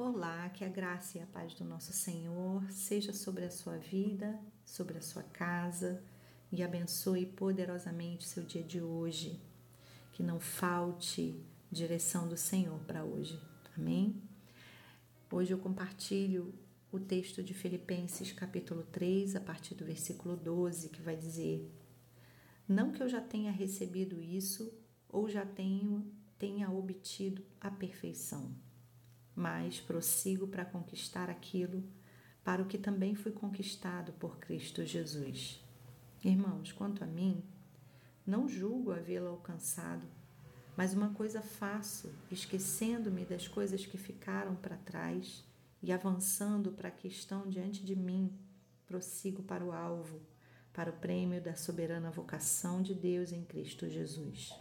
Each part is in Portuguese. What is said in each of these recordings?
Olá, que a graça e a paz do nosso Senhor seja sobre a sua vida, sobre a sua casa e abençoe poderosamente seu dia de hoje. Que não falte direção do Senhor para hoje. Amém? Hoje eu compartilho o texto de Filipenses, capítulo 3, a partir do versículo 12, que vai dizer: Não que eu já tenha recebido isso ou já tenho, tenha obtido a perfeição mas prossigo para conquistar aquilo para o que também fui conquistado por Cristo Jesus. Irmãos, quanto a mim, não julgo havê-lo alcançado, mas uma coisa faço, esquecendo-me das coisas que ficaram para trás e avançando para que estão diante de mim, prossigo para o alvo, para o prêmio da soberana vocação de Deus em Cristo Jesus.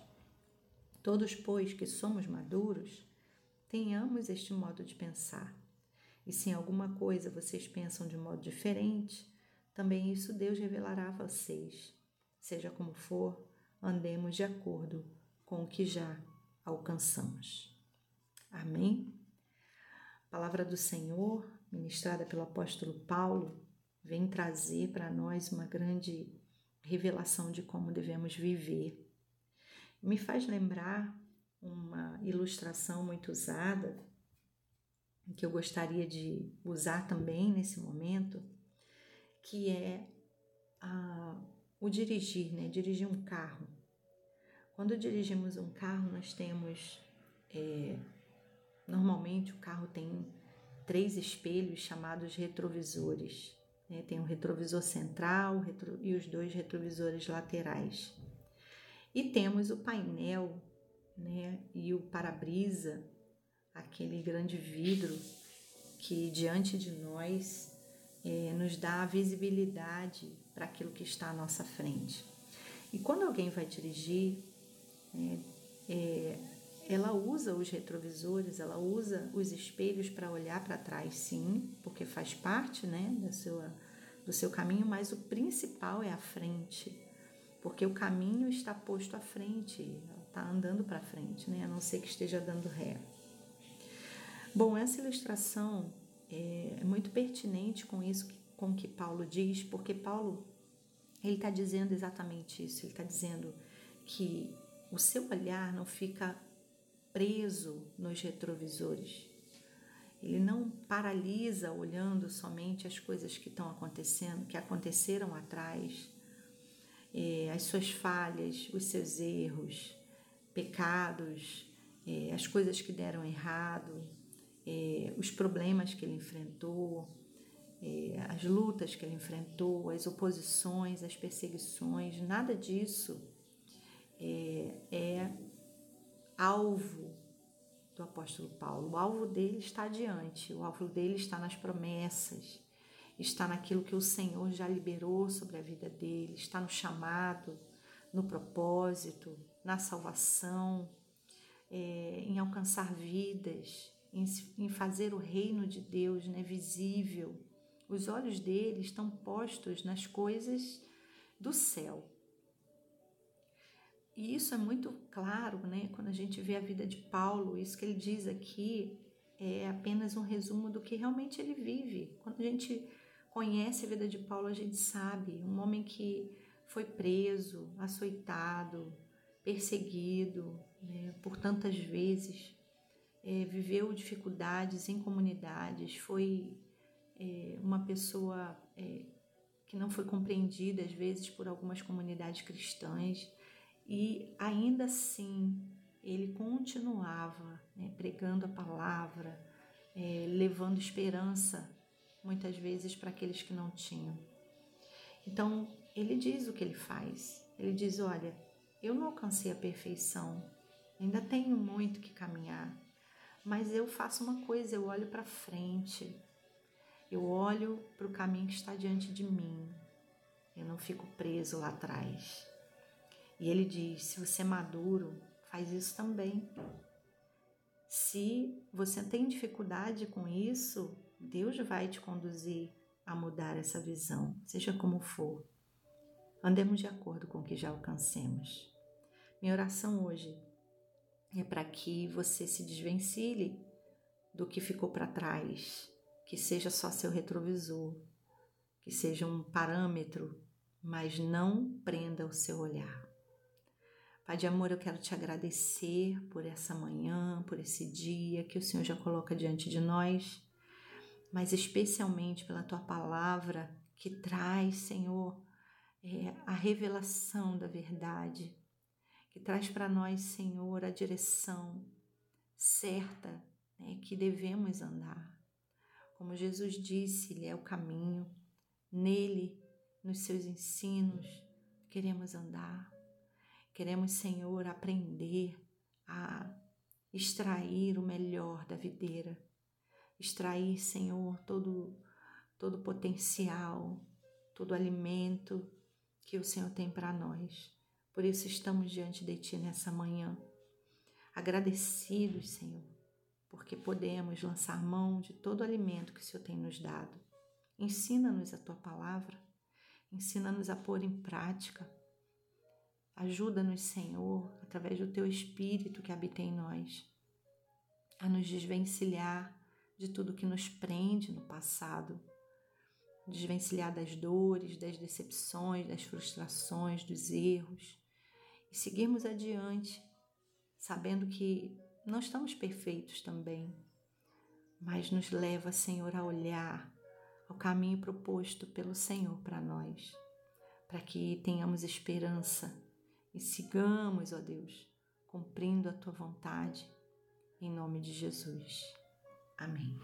Todos, pois, que somos maduros, tenhamos este modo de pensar. E se em alguma coisa vocês pensam de modo diferente, também isso Deus revelará a vocês. Seja como for, andemos de acordo com o que já alcançamos. Amém? A palavra do Senhor, ministrada pelo apóstolo Paulo, vem trazer para nós uma grande revelação de como devemos viver. Me faz lembrar uma ilustração muito usada, que eu gostaria de usar também nesse momento, que é a, o dirigir, né? Dirigir um carro. Quando dirigimos um carro, nós temos. É, normalmente o carro tem três espelhos chamados retrovisores. Né? Tem um retrovisor central retro, e os dois retrovisores laterais. E temos o painel né? E o para-brisa, aquele grande vidro que diante de nós é, nos dá a visibilidade para aquilo que está à nossa frente. E quando alguém vai dirigir, é, é, ela usa os retrovisores, ela usa os espelhos para olhar para trás, sim, porque faz parte né, da sua, do seu caminho, mas o principal é a frente porque o caminho está posto à frente, está andando para frente, né? a não ser que esteja dando ré. Bom, essa ilustração é, é muito pertinente com isso que, com que Paulo diz, porque Paulo ele está dizendo exatamente isso. Ele está dizendo que o seu olhar não fica preso nos retrovisores. Ele não paralisa olhando somente as coisas que estão acontecendo, que aconteceram atrás, é, as suas falhas, os seus erros, pecados, é, as coisas que deram errado, é, os problemas que ele enfrentou, é, as lutas que ele enfrentou, as oposições, as perseguições, nada disso é, é alvo do apóstolo Paulo. O alvo dele está adiante, o alvo dele está nas promessas, está naquilo que o Senhor já liberou sobre a vida dele, está no chamado, no propósito, na salvação, é, em alcançar vidas, em, em, fazer o reino de Deus né, visível. Os olhos dele estão postos nas coisas do céu. E isso é muito claro, né? Quando a gente vê a vida de Paulo, isso que ele diz aqui é apenas um resumo do que realmente ele vive. Quando a gente conhece a vida de Paulo, a gente sabe, um homem que foi preso, açoitado, perseguido né, por tantas vezes, é, viveu dificuldades em comunidades, foi é, uma pessoa é, que não foi compreendida às vezes por algumas comunidades cristãs e ainda assim ele continuava né, pregando a palavra, é, levando esperança muitas vezes para aqueles que não tinham. Então, ele diz o que ele faz. Ele diz: Olha, eu não alcancei a perfeição, ainda tenho muito que caminhar, mas eu faço uma coisa: eu olho para frente, eu olho para o caminho que está diante de mim, eu não fico preso lá atrás. E ele diz: se você é maduro, faz isso também. Se você tem dificuldade com isso, Deus vai te conduzir a mudar essa visão, seja como for. Andemos de acordo com o que já alcancemos. Minha oração hoje é para que você se desvencilhe do que ficou para trás, que seja só seu retrovisor, que seja um parâmetro, mas não prenda o seu olhar. Pai de amor, eu quero te agradecer por essa manhã, por esse dia que o Senhor já coloca diante de nós, mas especialmente pela tua palavra que traz, Senhor, é, a revelação da verdade, que traz para nós, Senhor, a direção certa né, que devemos andar. Como Jesus disse, Ele é o caminho, nele, nos seus ensinos, queremos andar. Queremos, Senhor, aprender a extrair o melhor da videira, extrair, Senhor, todo todo potencial, todo alimento que o Senhor tem para nós. Por isso estamos diante de Ti nessa manhã, agradecidos, Senhor, porque podemos lançar mão de todo o alimento que o Senhor tem nos dado. Ensina-nos a Tua palavra, ensina-nos a pôr em prática. Ajuda-nos, Senhor, através do Teu Espírito que habita em nós, a nos desvencilhar de tudo que nos prende no passado, desvencilhar das dores, das decepções, das frustrações, dos erros e seguirmos adiante sabendo que não estamos perfeitos também, mas nos leva, Senhor, a olhar ao caminho proposto pelo Senhor para nós, para que tenhamos esperança e sigamos, ó Deus, cumprindo a tua vontade, em nome de Jesus. Amém.